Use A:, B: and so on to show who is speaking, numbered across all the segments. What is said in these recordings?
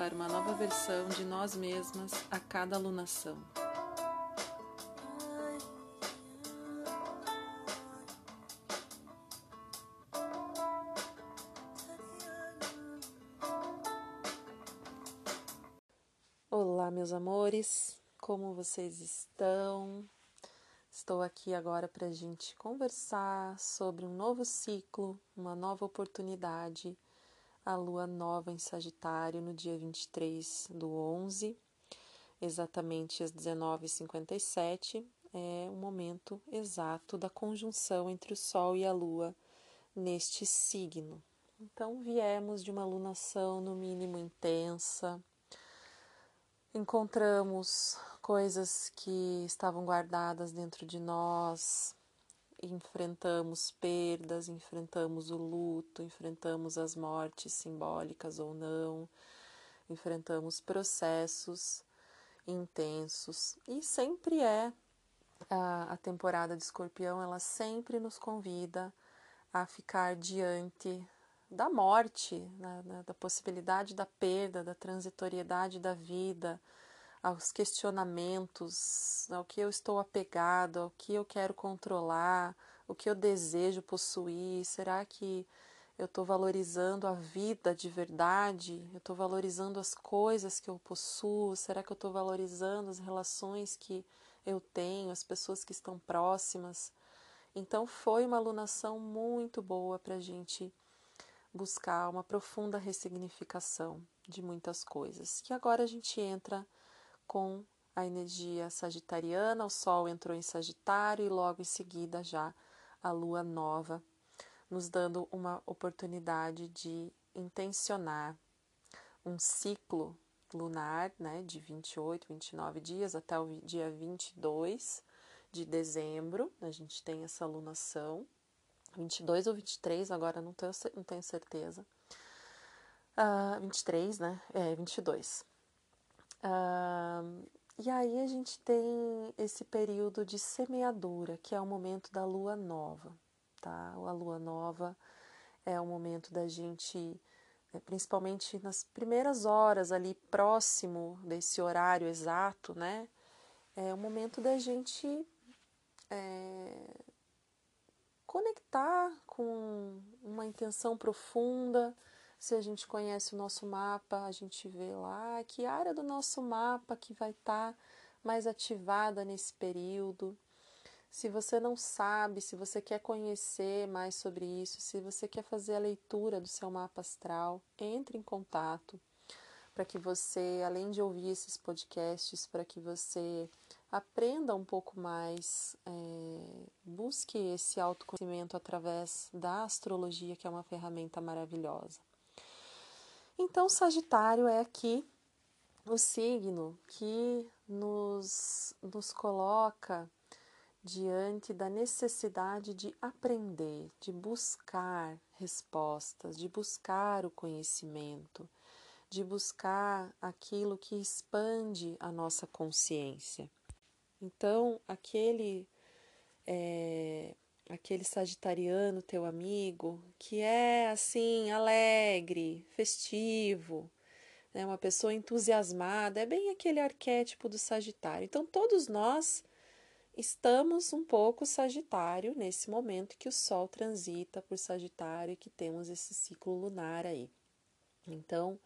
A: para uma nova versão de nós mesmas a cada alunação. Olá, meus amores, como vocês estão? Estou aqui agora para a gente conversar sobre um novo ciclo, uma nova oportunidade a lua nova em Sagitário no dia 23 do 11, exatamente às 19h57, é o momento exato da conjunção entre o Sol e a Lua neste signo. Então, viemos de uma alunação no mínimo intensa, encontramos coisas que estavam guardadas dentro de nós, enfrentamos perdas, enfrentamos o luto, enfrentamos as mortes simbólicas ou não, enfrentamos processos intensos. E sempre é a, temporada de Escorpião, ela sempre nos convida a ficar diante da morte, né da possibilidade da perda, da transitoriedade da vida aos questionamentos, ao que eu estou apegado, ao que eu quero controlar, o que eu desejo possuir. Será que eu estou valorizando a vida de verdade? Eu estou valorizando as coisas que eu possuo? Será que eu estou valorizando as relações que eu tenho, as pessoas que estão próximas? Então, foi uma alunação muito boa para a gente buscar uma profunda ressignificação de muitas coisas. E agora a gente entra com a energia sagitariana, o Sol entrou em Sagitário e logo em seguida já a Lua nova, nos dando uma oportunidade de intencionar um ciclo lunar né, de 28, 29 dias até o dia 22 de dezembro. A gente tem essa lunação, 22 ou 23, agora não tenho, não tenho certeza. Uh, ah, 23, né? É, 22. Uh, e aí a gente tem esse período de semeadura, que é o momento da lua nova, tá? A lua nova é o momento da gente, né, principalmente nas primeiras horas ali próximo desse horário exato, né? É o momento da gente é, conectar com uma intenção profunda, se a gente conhece o nosso mapa, a gente vê lá que área do nosso mapa que vai estar tá mais ativada nesse período. Se você não sabe, se você quer conhecer mais sobre isso, se você quer fazer a leitura do seu mapa astral, entre em contato para que você, além de ouvir esses podcasts, para que você aprenda um pouco mais, é, busque esse autoconhecimento através da astrologia, que é uma ferramenta maravilhosa. Então, Sagitário é aqui o signo que nos, nos coloca diante da necessidade de aprender, de buscar respostas, de buscar o conhecimento, de buscar aquilo que expande a nossa consciência. Então, aquele é, aquele sagitariano teu amigo que é assim alegre, festivo, né, uma pessoa entusiasmada, é bem aquele arquétipo do Sagitário. Então todos nós estamos um pouco Sagitário nesse momento que o Sol transita por Sagitário e que temos esse ciclo lunar aí. Então,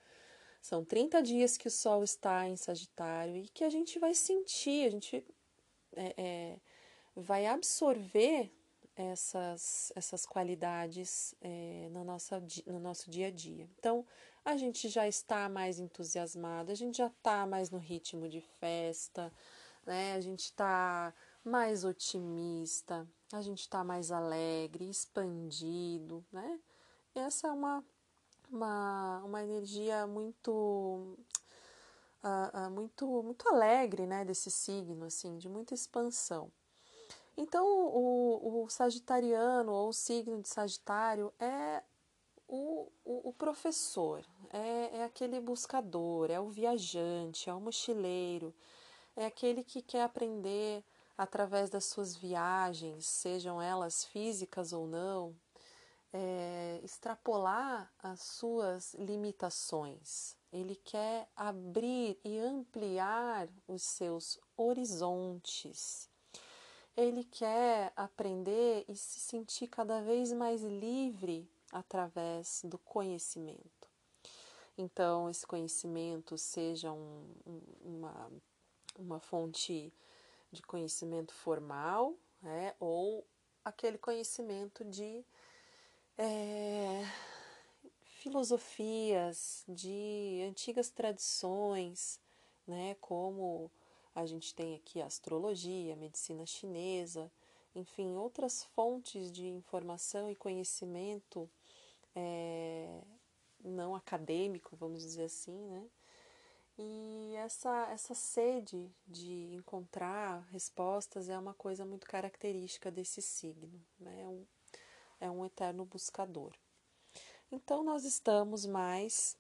A: são 30 dias que o Sol está em Sagitário e que a gente vai sentir, a gente é, é, vai absorver essas, essas qualidades é, no, nossa, no nosso dia a dia. Então, a gente já está mais entusiasmado, a gente já está mais no ritmo de festa, né? a gente está mais otimista, a gente está mais alegre, expandido, né? Essa é uma, uma, uma energia muito, uh, uh, muito muito alegre, né, desse signo, assim, de muita expansão. Então, o, o sagitariano ou o signo de Sagitário é o, o, o professor, é, é aquele buscador, é o viajante, é o mochileiro, é aquele que quer aprender através das suas viagens, sejam elas físicas ou não, é, extrapolar as suas limitações. Ele quer abrir e ampliar os seus horizontes. Ele quer aprender e se sentir cada vez mais livre através do conhecimento. Então, esse conhecimento seja um, uma, uma fonte de conhecimento formal, né, ou aquele conhecimento de é, filosofias, de antigas tradições, né, como a gente tem aqui a astrologia, a medicina chinesa, enfim, outras fontes de informação e conhecimento é, não acadêmico, vamos dizer assim, né? E essa, essa sede de encontrar respostas é uma coisa muito característica desse signo, né? É um, é um eterno buscador. Então, nós estamos mais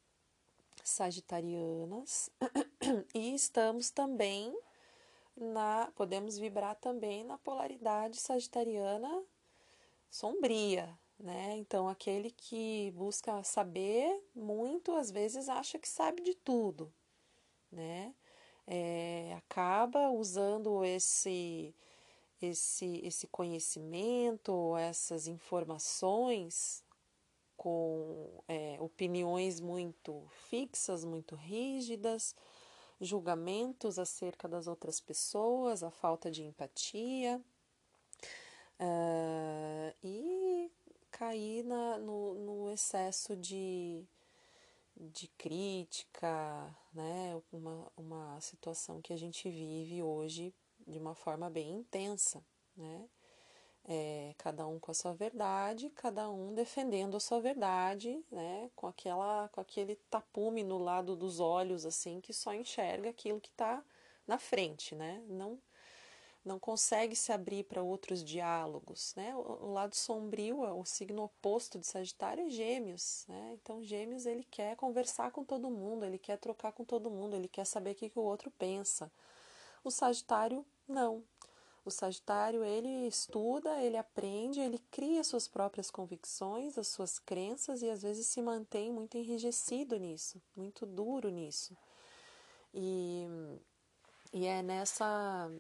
A: sagitarianas e estamos também na. Podemos vibrar também na polaridade sagitariana sombria, né? Então, aquele que busca saber muito, às vezes acha que sabe de tudo, né? É, acaba usando esse, esse, esse conhecimento, essas informações com é, opiniões muito fixas, muito rígidas, julgamentos acerca das outras pessoas, a falta de empatia uh, e cair na, no, no excesso de, de crítica, né? Uma, uma situação que a gente vive hoje de uma forma bem intensa, né? É, cada um com a sua verdade, cada um defendendo a sua verdade, né? Com aquela, com aquele tapume no lado dos olhos, assim, que só enxerga aquilo que está na frente, né? Não não consegue se abrir para outros diálogos, né? O, lado sombrio, o signo oposto de Sagitário é Gêmeos, né? Então Gêmeos ele quer conversar com todo mundo, ele quer trocar com todo mundo, ele quer saber o que, que o outro pensa. O Sagitário não. O Sagitário ele estuda, ele aprende, ele cria suas próprias convicções, as suas crenças e às vezes se mantém muito enrijecido nisso, muito duro nisso. E, e é nessa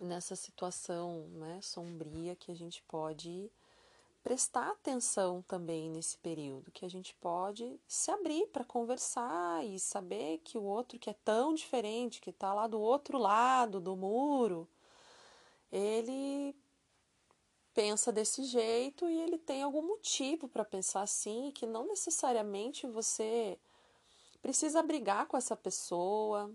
A: nessa situação né, sombria que a gente pode prestar atenção também nesse período, que a gente pode se abrir para conversar e saber que o outro que é tão diferente, que está lá do outro lado do muro, ele pensa desse jeito e ele tem algum motivo para pensar assim, que não necessariamente você precisa brigar com essa pessoa,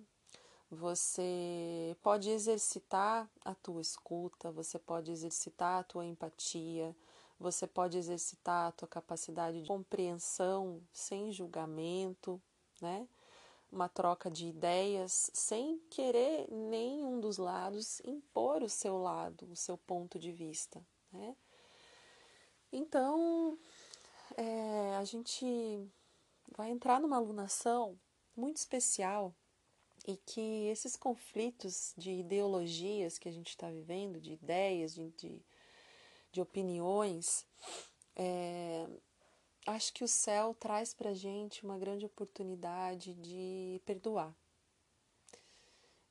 A: você pode exercitar a tua escuta, você pode exercitar a tua empatia, você pode exercitar a tua capacidade de compreensão sem julgamento, né? Uma troca de ideias sem querer nenhum dos lados impor o seu lado, o seu ponto de vista, né? Então, é, a gente vai entrar numa alunação muito especial e que esses conflitos de ideologias que a gente está vivendo, de ideias, de, de, de opiniões, é, acho que o céu traz para a gente uma grande oportunidade de perdoar,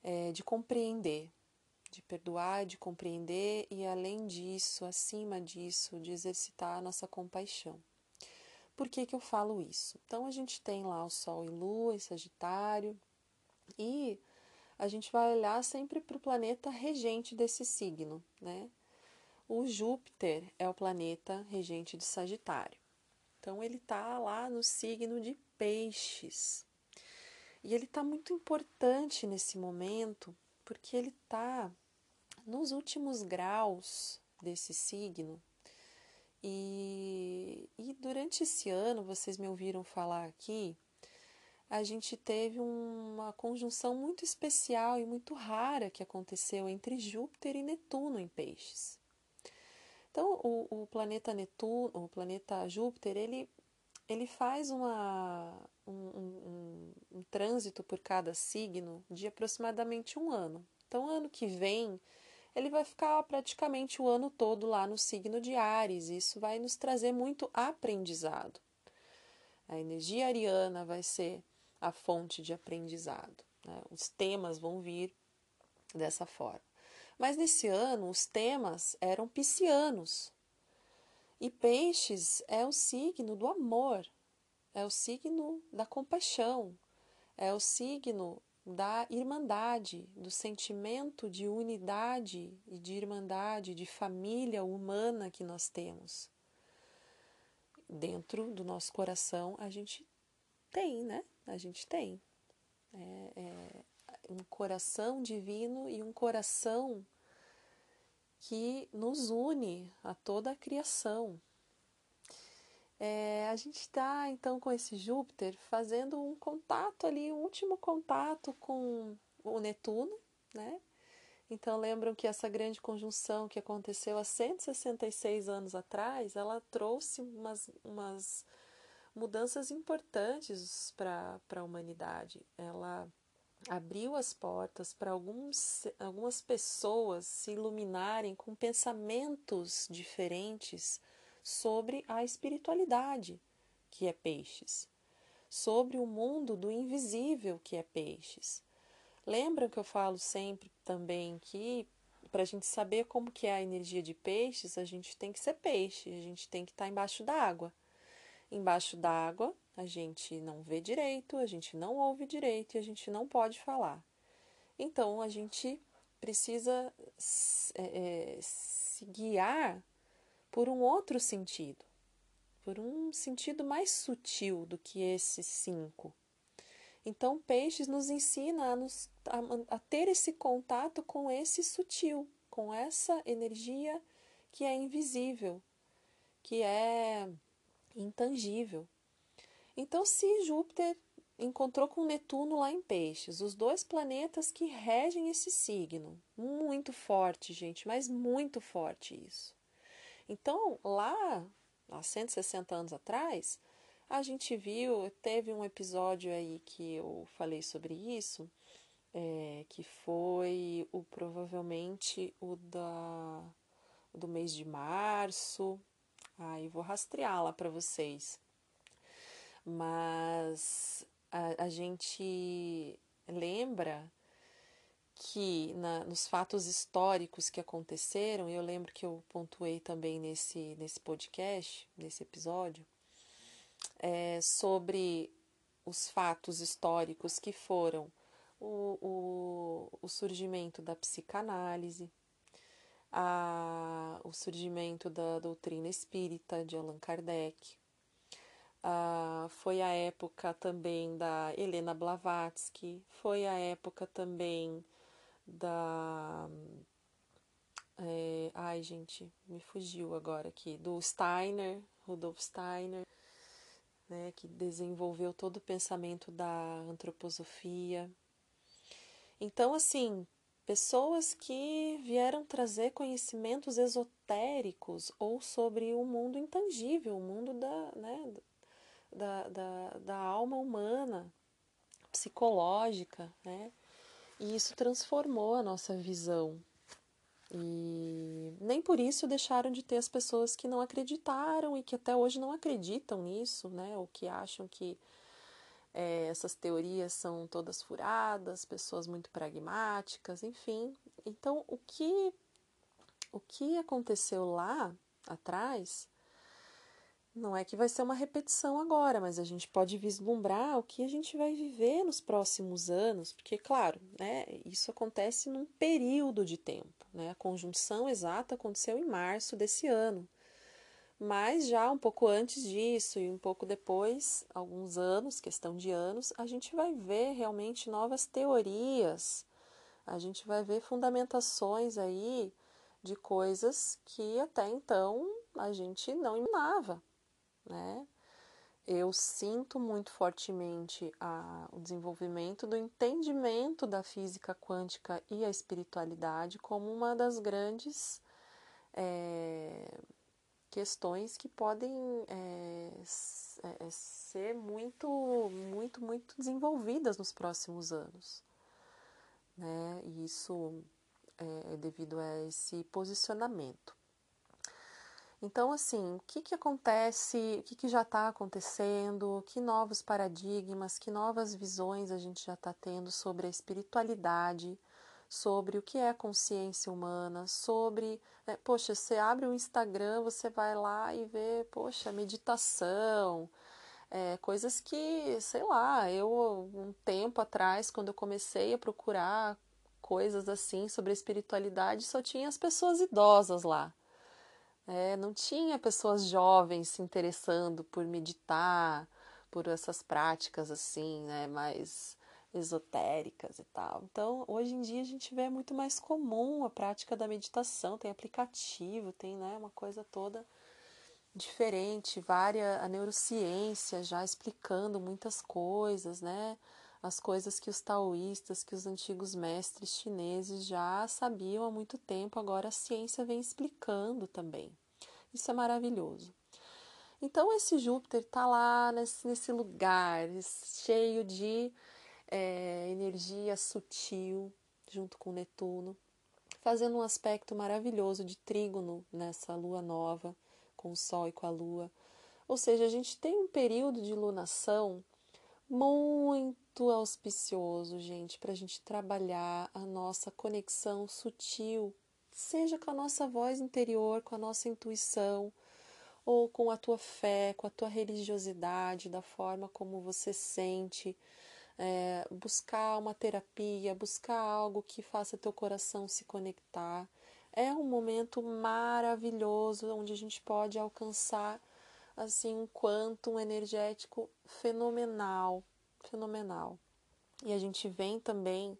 A: é, de compreender, de perdoar, de compreender e, além disso, acima disso, de exercitar a nossa compaixão. Por que, que eu falo isso? Então, a gente tem lá o Sol e Lua em Sagitário, e a gente vai olhar sempre para o planeta regente desse signo, né? O Júpiter é o planeta regente de Sagitário. Então ele está lá no signo de Peixes. E ele está muito importante nesse momento porque ele está nos últimos graus desse signo. E, e durante esse ano, vocês me ouviram falar aqui a gente teve uma conjunção muito especial e muito rara que aconteceu entre Júpiter e Netuno em Peixes. Então, o, o planeta Netuno, o planeta Júpiter, ele, ele faz uma, um, um, um, um trânsito por cada signo de aproximadamente um ano. Então, ano que vem, ele vai ficar praticamente o ano todo lá no signo de Ares. Isso vai nos trazer muito aprendizado. A energia ariana vai ser a fonte de aprendizado. Né? Os temas vão vir dessa forma. Mas nesse ano, os temas eram piscianos. E peixes é o signo do amor, é o signo da compaixão, é o signo da irmandade, do sentimento de unidade e de irmandade, de família humana que nós temos. Dentro do nosso coração a gente tem, né? A gente tem. É, é um coração divino e um coração que nos une a toda a criação. É, a gente está então com esse Júpiter fazendo um contato ali, um último contato com o Netuno, né? Então lembram que essa grande conjunção que aconteceu há 166 anos atrás, ela trouxe umas, umas mudanças importantes para a humanidade. Ela abriu as portas para algumas pessoas se iluminarem com pensamentos diferentes sobre a espiritualidade, que é peixes, sobre o mundo do invisível, que é peixes. Lembram que eu falo sempre também que para a gente saber como que é a energia de peixes, a gente tem que ser peixe, a gente tem que estar tá embaixo da água. Embaixo d'água, a gente não vê direito, a gente não ouve direito e a gente não pode falar. Então, a gente precisa é, é, se guiar por um outro sentido, por um sentido mais sutil do que esses cinco. Então, Peixes nos ensina a, nos, a, a ter esse contato com esse sutil, com essa energia que é invisível, que é intangível. Então, se Júpiter encontrou com Netuno lá em Peixes, os dois planetas que regem esse signo, muito forte, gente, mas muito forte isso. Então, lá, há 160 anos atrás, a gente viu, teve um episódio aí que eu falei sobre isso, é, que foi o provavelmente o da do mês de março, Aí vou rastrear lá para vocês. Mas a, a, gente lembra que na, nos fatos históricos que aconteceram, eu lembro que eu pontuei também nesse, nesse podcast, nesse episódio, é, sobre os fatos históricos que foram o, o, o surgimento da psicanálise, a, o surgimento da doutrina espírita de Allan Kardec. A, foi a época também da Helena Blavatsky, foi a época também da. É, ai, gente, me fugiu agora aqui. Do Steiner, Rudolf Steiner, né, que desenvolveu todo o pensamento da antroposofia. Então, assim, pessoas que vieram trazer conhecimentos esotéricos ou sobre o mundo intangível, o mundo da, né, da, da, da alma humana, psicológica, né? E isso transformou a nossa visão. E nem por isso deixaram de ter as pessoas que não acreditaram e que até hoje não acreditam nisso, né? Ou que acham que é, essas teorias são todas furadas, pessoas muito pragmáticas, enfim. Então, o que, o que aconteceu lá atrás não é que vai ser uma repetição agora, mas a gente pode vislumbrar o que a gente vai viver nos próximos anos, porque, claro, né, isso acontece num período de tempo. Né? A conjunção exata aconteceu em março desse ano. Mas já um pouco antes disso e um pouco depois, alguns anos, questão de anos, a gente vai ver realmente novas teorias, a gente vai ver fundamentações aí de coisas que até então a gente não imaginava, né? eu sinto muito fortemente a, o desenvolvimento do entendimento da física quântica e a espiritualidade como uma das grandes é, questões que podem é, é, ser muito, muito, muito desenvolvidas nos próximos anos. Né? E isso é, devido a esse posicionamento. Então, assim, o que, que acontece, o que, que já está acontecendo, que novos paradigmas, que novas visões a gente já está tendo sobre a espiritualidade, sobre o que é consciência humana, sobre, né, poxa, você abre o Instagram, você vai lá e vê, poxa, meditação, é, coisas que, sei lá, eu um tempo atrás, quando eu comecei a procurar coisas assim sobre espiritualidade, só tinha as pessoas idosas lá. É, não tinha pessoas jovens se interessando por meditar, por essas práticas assim, né, mais esotéricas e tal. Então, hoje em dia a gente vê muito mais comum a prática da meditação, tem aplicativo, tem, né, uma coisa toda diferente, várias a neurociência já explicando muitas coisas, né? As coisas que os taoístas, que os antigos mestres chineses já sabiam há muito tempo, agora a ciência vem explicando também. Isso é maravilhoso. Então, esse Júpiter está lá nesse, nesse lugar, cheio de é, energia sutil, junto com Netuno, fazendo um aspecto maravilhoso de trígono nessa lua nova, com o Sol e com a Lua. Ou seja, a gente tem um período de lunação muito auspicioso, gente, para a gente trabalhar a nossa conexão sutil, seja com a nossa voz interior, com a nossa intuição, ou com a tua fé, com a tua religiosidade, da forma como você sente, é, buscar uma terapia, buscar algo que faça teu coração se conectar. É um momento maravilhoso onde a gente pode alcançar assim um quantum energético fenomenal, fenomenal. E a gente vem também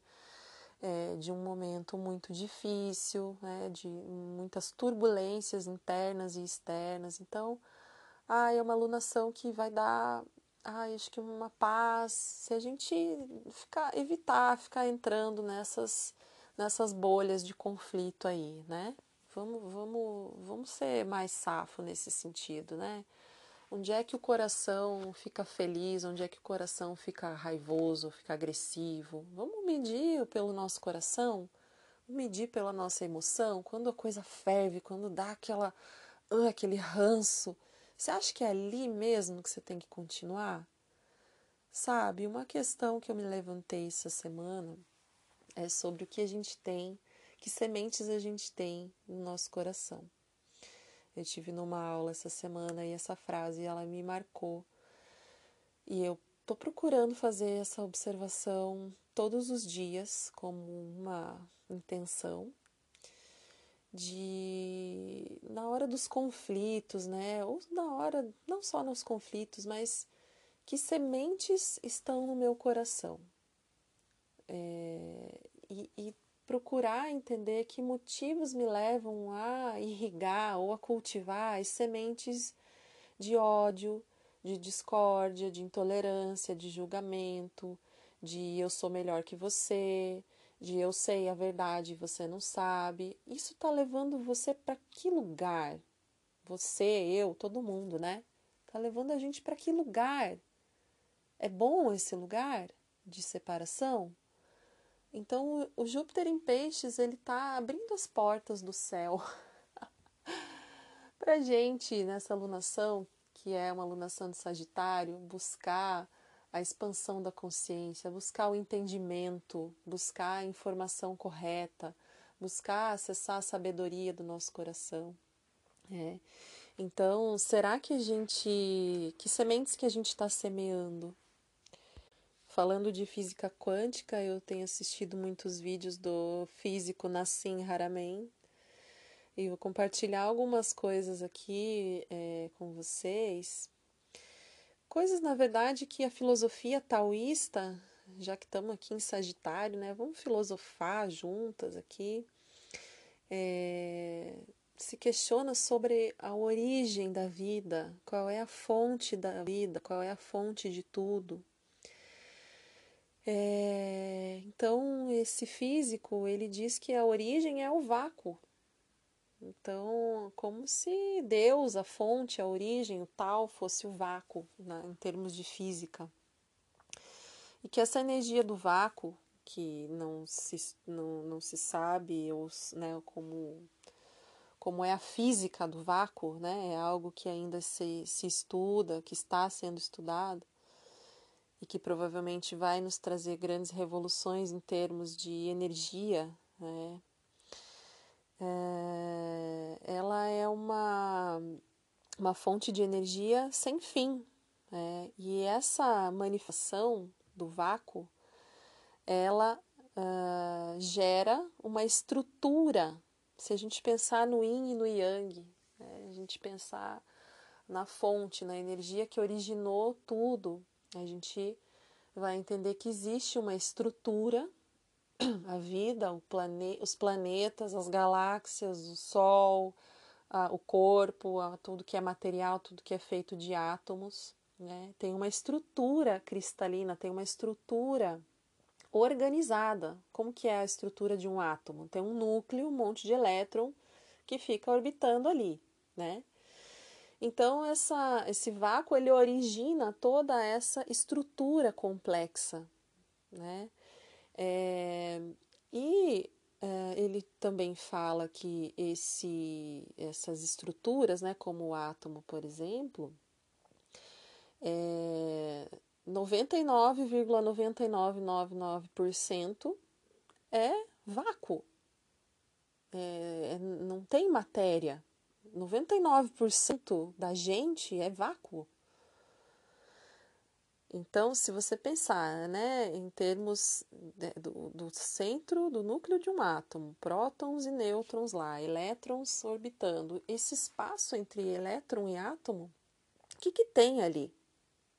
A: é, de um momento muito difícil, né, de muitas turbulências internas e externas. Então, ah, é uma alunação que vai dar, ah, acho que uma paz, se a gente ficar, evitar ficar entrando nessas, nessas bolhas de conflito aí, né? Vamos, vamos, vamos ser mais safo nesse sentido, né? Onde é que o coração fica feliz? Onde é que o coração fica raivoso, fica agressivo? Vamos medir pelo nosso coração? Medir pela nossa emoção? Quando a coisa ferve, quando dá aquela, uh, aquele ranço, você acha que é ali mesmo que você tem que continuar? Sabe, uma questão que eu me levantei essa semana é sobre o que a gente tem, que sementes a gente tem no nosso coração. Eu tive numa aula essa semana e essa frase ela me marcou. E eu tô procurando fazer essa observação todos os dias como uma intenção de na hora dos conflitos, né? Ou na hora, não só nos conflitos, mas que sementes estão no meu coração. É, e, e procurar entender que motivos me levam a irrigar ou a cultivar as sementes de ódio, de discórdia, de intolerância, de julgamento, de eu sou melhor que você, de eu sei a verdade e você não sabe. Isso está levando você para que lugar? Você, eu, todo mundo, né? Está levando a gente para que lugar? É bom esse lugar de separação? Então, o Júpiter em Peixes, ele está abrindo as portas do céu para gente nessa alunação, que é uma alunação de Sagitário, buscar a expansão da consciência, buscar o entendimento, buscar a informação correta, buscar acessar a sabedoria do nosso coração. É. Então, será que a gente. Que sementes que a gente está semeando? Falando de física quântica, eu tenho assistido muitos vídeos do físico Nassim Haramein e vou compartilhar algumas coisas aqui é, com vocês. Coisas, na verdade, que a filosofia taoísta, já que estamos aqui em Sagitário, né? Vamos filosofar juntas aqui. É, se questiona sobre a origem da vida, qual é a fonte da vida, qual é a fonte de tudo. É, então, esse físico, ele diz que a origem é o vácuo. Então, como se Deus, a fonte, a origem, o tal, fosse o vácuo, né, em termos de física. E que essa energia do vácuo, que não se, não, não se sabe ou, né, como como é a física do vácuo, né? É algo que ainda se, se estuda, que está sendo estudado e que provavelmente vai nos trazer grandes revoluções em termos de energia, né? É, ela é uma, uma fonte de energia sem fim, né? E essa manifestação do vácuo, ela uh, gera uma estrutura se a gente pensar no yin e no yang, né, a gente pensar na fonte, na energia que originou tudo, a gente vai entender que existe uma estrutura, a vida, plane os planetas, as galáxias, o Sol, a, o corpo, a, tudo que é material, tudo que é feito de átomos, né? tem uma estrutura cristalina, tem uma estrutura organizada. Como que é a estrutura de um átomo? Tem um núcleo, um monte de elétron que fica orbitando ali, né? Então essa, esse vácuo ele origina toda essa estrutura complexa, né? É, e é, ele também fala que esse, essas estruturas, né, como o átomo, por exemplo, é, 99,9999% é vácuo. É, é, não tem matéria. 99% da gente é vácuo. Então, se você pensar né, em termos de, do, do, centro, do núcleo de um átomo, prótons e nêutrons lá, elétrons orbitando, esse espaço entre elétron e átomo, o que, que tem ali?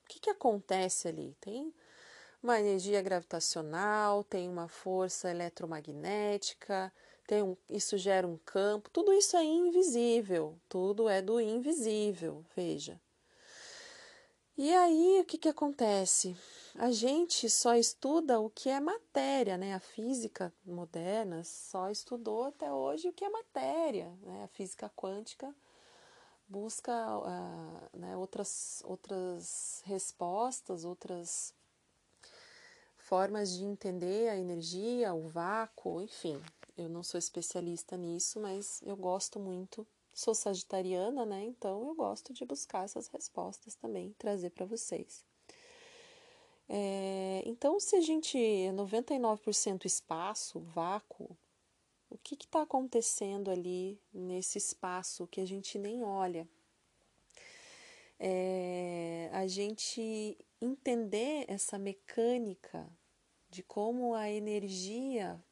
A: O que, que acontece ali? Tem uma energia gravitacional, tem uma força eletromagnética, um, isso gera um campo, tudo isso é invisível, tudo é do invisível, veja. E aí o que, que acontece? A gente só estuda o que é matéria, né? A física moderna só estudou até hoje o que é matéria, né? A física quântica busca uh, né, outras, outras respostas, outras formas de entender a energia, o vácuo, enfim. Eu não sou especialista nisso, mas eu gosto muito. Sou sagitariana, né? Então eu gosto de buscar essas respostas também, trazer para vocês. É, então, se a gente é 99% espaço, vácuo, o que está acontecendo ali nesse espaço que a gente nem olha? É, a gente entender essa mecânica de como a energia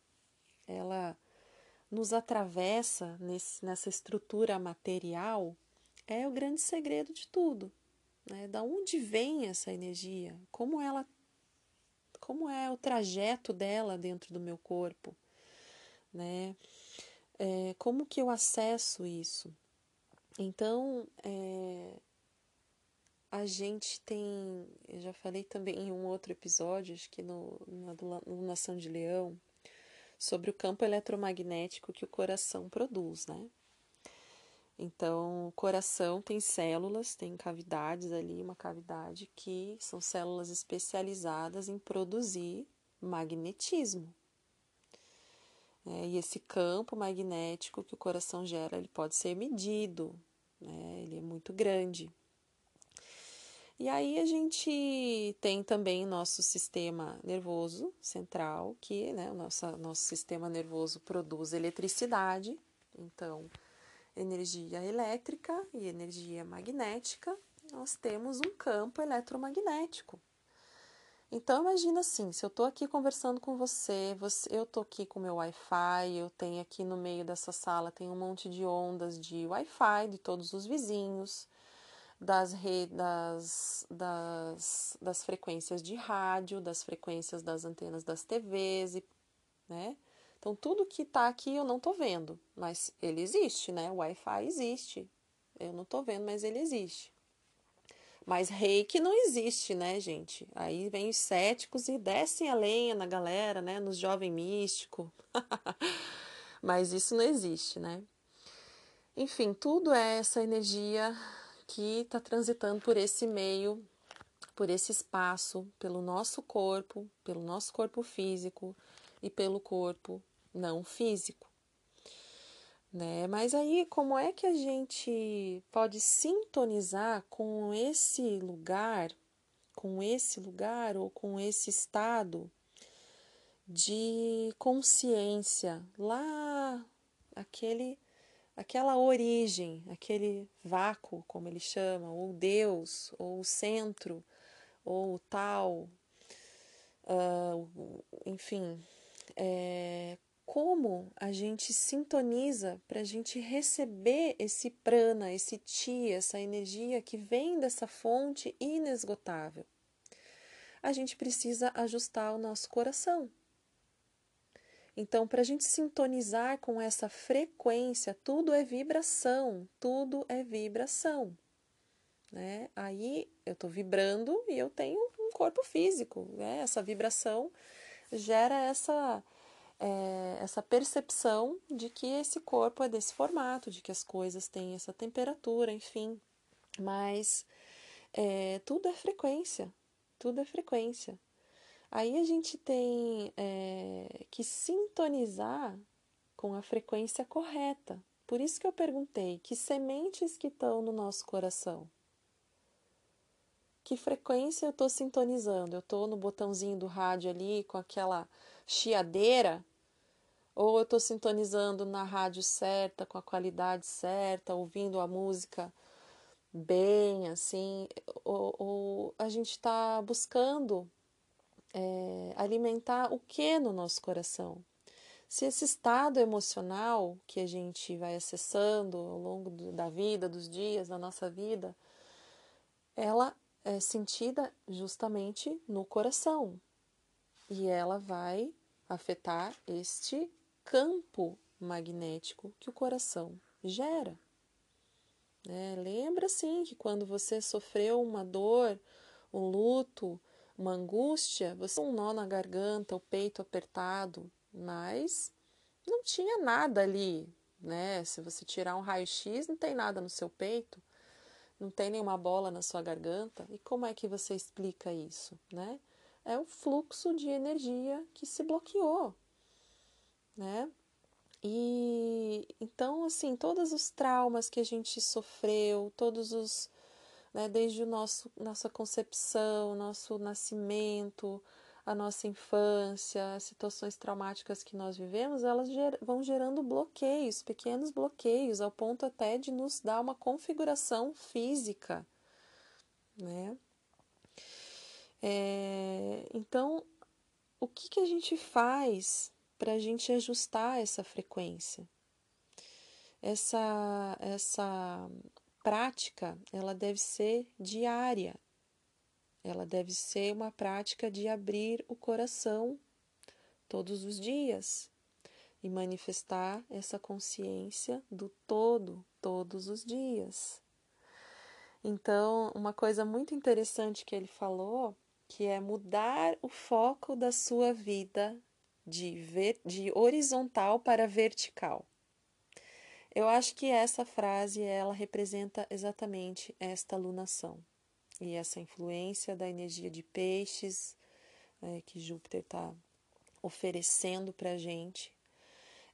A: ela nos atravessa nesse, nessa estrutura material é o grande segredo de tudo. Né? Da onde vem essa energia? Como ela, como é o trajeto dela dentro do meu corpo? né? É, como que eu acesso isso? Então, é, a gente tem, eu já falei também em um outro episódio, acho que no, no Nação de Leão, sobre o campo eletromagnético que o coração produz, né? Então, o coração tem células, tem cavidades ali, uma cavidade que são células especializadas em produzir magnetismo. Né? E esse campo magnético que o coração gera, ele pode ser medido, né? ele é muito grande. E aí a gente tem também nosso sistema nervoso central, que né, o nosso, nosso sistema nervoso produz eletricidade, então energia elétrica e energia magnética, nós temos um campo eletromagnético. Então imagina assim, se eu estou aqui conversando com você, você eu estou aqui com meu Wi-Fi, eu tenho aqui no meio dessa sala tem um monte de ondas de Wi-Fi de todos os vizinhos, das, redes, das, das, das frequências de rádio, das frequências das antenas das TVs, e, né? Então, tudo que está aqui eu não estou vendo, mas ele existe, né? O Wi-Fi existe. Eu não estou vendo, mas ele existe. Mas reiki não existe, né, gente? Aí vem os céticos e descem a lenha na galera, né? Nos jovem místico. mas isso não existe, né? Enfim, tudo é essa energia que está transitando por esse meio, por esse espaço, pelo nosso corpo, pelo nosso corpo físico e pelo corpo não físico. Né? Mas aí, como é que a gente pode sintonizar com esse lugar, com esse lugar ou com esse estado de consciência lá, aquele, aquela origem, aquele vácuo, como ele chama, ou Deus, ou o centro, ou o tal, uh, enfim, é, como a gente sintoniza para a gente receber esse prana, esse ti, essa energia que vem dessa fonte inesgotável. A gente precisa ajustar o nosso coração. Então, para a gente sintonizar com essa frequência, tudo é vibração, tudo é vibração. Né? Aí eu estou vibrando e eu tenho um corpo físico. Né? Essa vibração gera essa é, essa percepção de que esse corpo é desse formato, de que as coisas têm essa temperatura, enfim. Mas é, tudo é frequência, tudo é frequência. Aí a gente tem é, que sintonizar com a frequência correta. Por isso que eu perguntei: que sementes que estão no nosso coração? Que frequência eu estou sintonizando? Eu estou no botãozinho do rádio ali com aquela chiadeira, ou eu estou sintonizando na rádio certa, com a qualidade certa, ouvindo a música bem, assim, ou, ou a gente está buscando é, alimentar o que no nosso coração? Se esse estado emocional que a gente vai acessando ao longo do, da vida, dos dias, da nossa vida, ela é sentida justamente no coração, e ela vai afetar este campo magnético que o coração gera. É, lembra sim que quando você sofreu uma dor, um luto, uma angústia, você um nó na garganta, o peito apertado, mas não tinha nada ali, né? Se você tirar um raio-x, não tem nada no seu peito, não tem nenhuma bola na sua garganta. E como é que você explica isso, né? é o fluxo de energia que se bloqueou, né? E então, assim, todos os traumas que a gente sofreu, todos os, né, desde o nosso nossa concepção, nosso nascimento, a nossa infância, as situações traumáticas que nós vivemos, elas ger vão gerando bloqueios, pequenos bloqueios, ao ponto até de nos dar uma configuração física, né? É, então, o que, que a gente faz para a gente ajustar essa frequência? Essa, essa prática, ela deve ser diária. Ela deve ser uma prática de abrir o coração todos os dias e manifestar essa consciência do todo todos os dias. Então, uma coisa muito interessante que ele falou que é mudar o foco da sua vida de, ver, de horizontal para vertical. Eu acho que essa frase ela representa exatamente esta alunação e essa influência da energia de peixes é, que Júpiter está oferecendo para a gente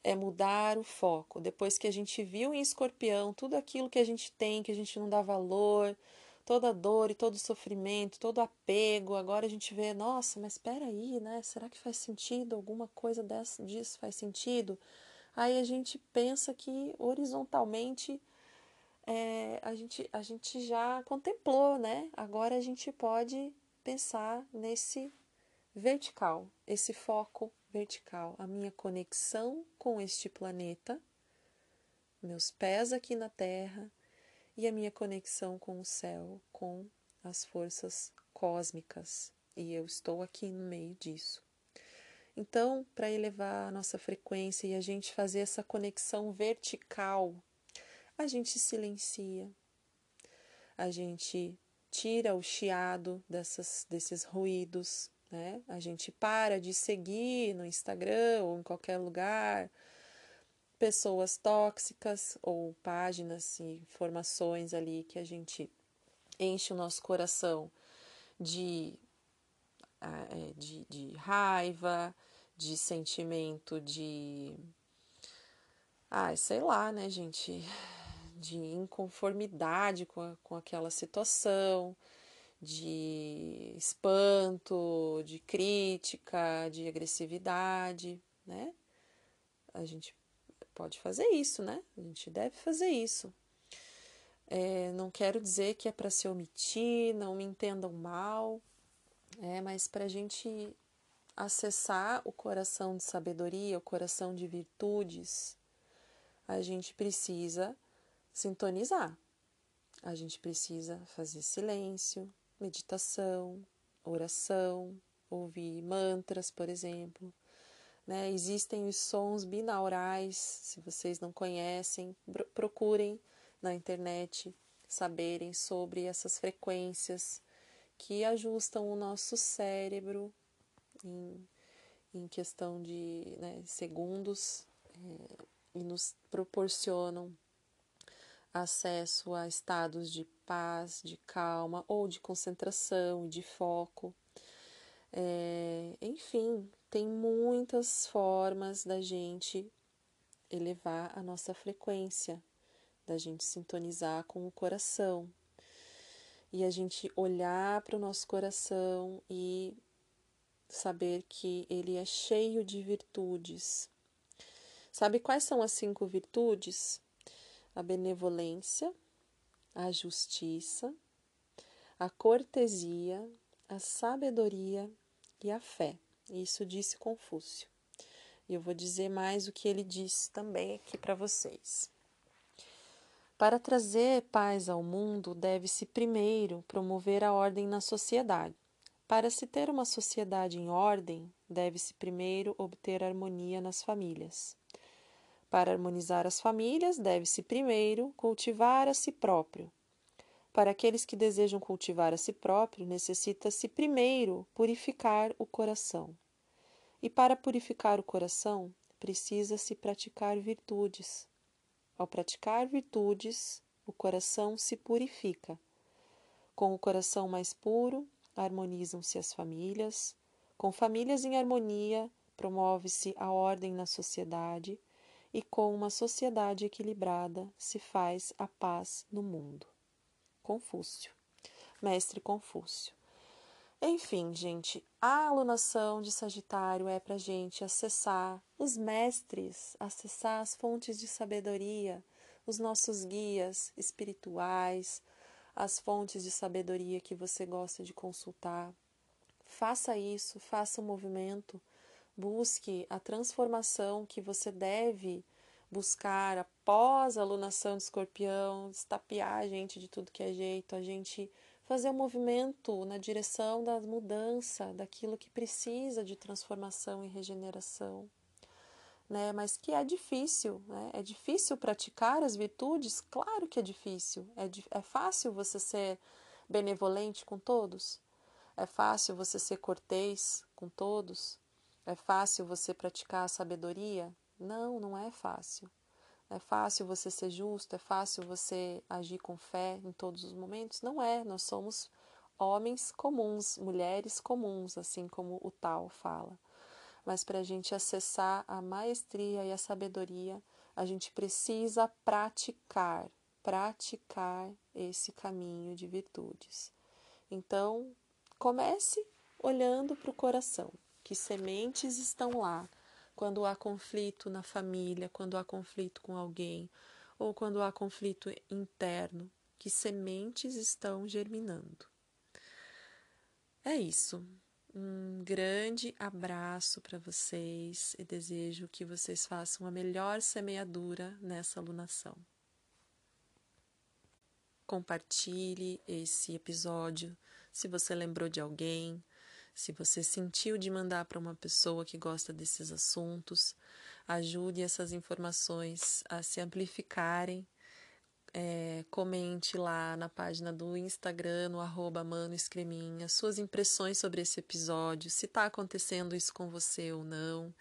A: é mudar o foco. Depois que a gente viu em escorpião tudo aquilo que a gente tem, que a gente não dá valor, toda dor e todo sofrimento, todo apego, agora a gente vê, nossa, mas espera aí, né? Será que faz sentido? Alguma coisa dessa, disso faz sentido? Aí a gente pensa que horizontalmente é, a, gente, a gente já contemplou, né? Agora a gente pode pensar nesse vertical, esse foco vertical, a minha conexão com este planeta, meus pés aqui na Terra, e a minha conexão com o céu, com as forças cósmicas, e eu estou aqui no meio disso. Então, para elevar a nossa frequência e a gente fazer essa conexão vertical, a gente silencia, a gente tira o chiado dessas, desses ruídos, né? A gente para de seguir no Instagram ou em qualquer lugar pessoas tóxicas ou páginas e informações ali que a gente enche o nosso coração de, ah, é, de, de raiva, de sentimento de. Ai, sei lá, né, gente? De inconformidade com, a, com aquela situação, de espanto, de crítica, de agressividade, né? A gente pode fazer isso, né? A gente deve fazer isso. É, não quero dizer que é para se omitir, não me entendam mal, é, mas para a gente acessar o coração de sabedoria, o coração de virtudes, a gente precisa sintonizar. A gente precisa fazer silêncio, meditação, oração, ouvir mantras, por exemplo. Né? Existem os sons binaurais, se vocês não conhecem, procurem na internet saberem sobre essas frequências que ajustam o nosso cérebro em, em questão de né, segundos é, e nos proporcionam acesso a estados de paz, de calma ou de concentração, de foco. É, enfim, tem muitas formas da gente elevar a nossa frequência, da gente sintonizar com o coração e a gente olhar para o nosso coração e saber que ele é cheio de virtudes. Sabe quais são as cinco virtudes? A benevolência, a justiça, a cortesia, a sabedoria e a fé. Isso disse Confúcio. E eu vou dizer mais o que ele disse também aqui para vocês. Para trazer paz ao mundo, deve-se primeiro promover a ordem na sociedade. Para se ter uma sociedade em ordem, deve-se primeiro obter harmonia nas famílias. Para harmonizar as famílias, deve-se primeiro cultivar a si próprio. Para aqueles que desejam cultivar a si próprio, necessita-se primeiro purificar o coração. E para purificar o coração, precisa-se praticar virtudes. Ao praticar virtudes, o coração se purifica. Com o coração mais puro, harmonizam-se as famílias. Com famílias em harmonia, promove-se a ordem na sociedade. E com uma sociedade equilibrada, se faz a paz no mundo. Confúcio. Mestre Confúcio. Enfim, gente, a alunação de Sagitário é para gente acessar os mestres, acessar as fontes de sabedoria, os nossos guias espirituais, as fontes de sabedoria que você gosta de consultar. Faça isso, faça o um movimento, busque a transformação que você deve buscar após a alunação de escorpião, estapear a gente de tudo que é jeito, a gente fazer um movimento na direção da mudança, daquilo que precisa de transformação e regeneração. Né? Mas que é difícil, né? é difícil praticar as virtudes? Claro que é difícil. É, é fácil você ser benevolente com todos? É fácil você ser cortês com todos? É fácil você praticar a sabedoria? Não, não é fácil. É fácil você ser justo, é fácil você agir com fé em todos os momentos? Não é, nós somos homens comuns, mulheres comuns, assim como o tal fala. Mas para a gente acessar a maestria e a sabedoria, a gente precisa praticar, praticar esse caminho de virtudes. Então, comece olhando para o coração, que sementes estão lá quando há conflito na família, quando há conflito com alguém, ou quando há conflito interno, que sementes estão germinando. É isso. Um grande abraço para vocês e desejo que vocês façam a melhor semeadura nessa alunação. Compartilhe esse episódio se você lembrou de alguém, Se você sentiu de mandar para uma pessoa que gosta desses assuntos, ajude essas informações a se amplificarem. É, comente lá na página do Instagram, no arroba Mano Escreminha, suas impressões sobre esse episódio, se está acontecendo isso com você ou não.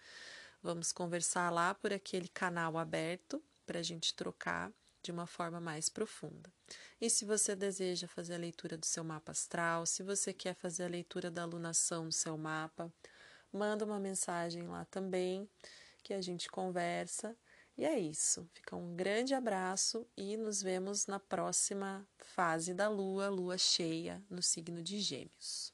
A: Vamos conversar lá por aquele canal aberto para a gente trocar de uma forma mais profunda. E se você deseja fazer a leitura do seu mapa astral, se você quer fazer a leitura da alunação do seu mapa, manda uma mensagem lá também que a gente conversa. E é isso. Fica um grande abraço e nos vemos na próxima fase da lua, lua cheia, no signo de Gêmeos.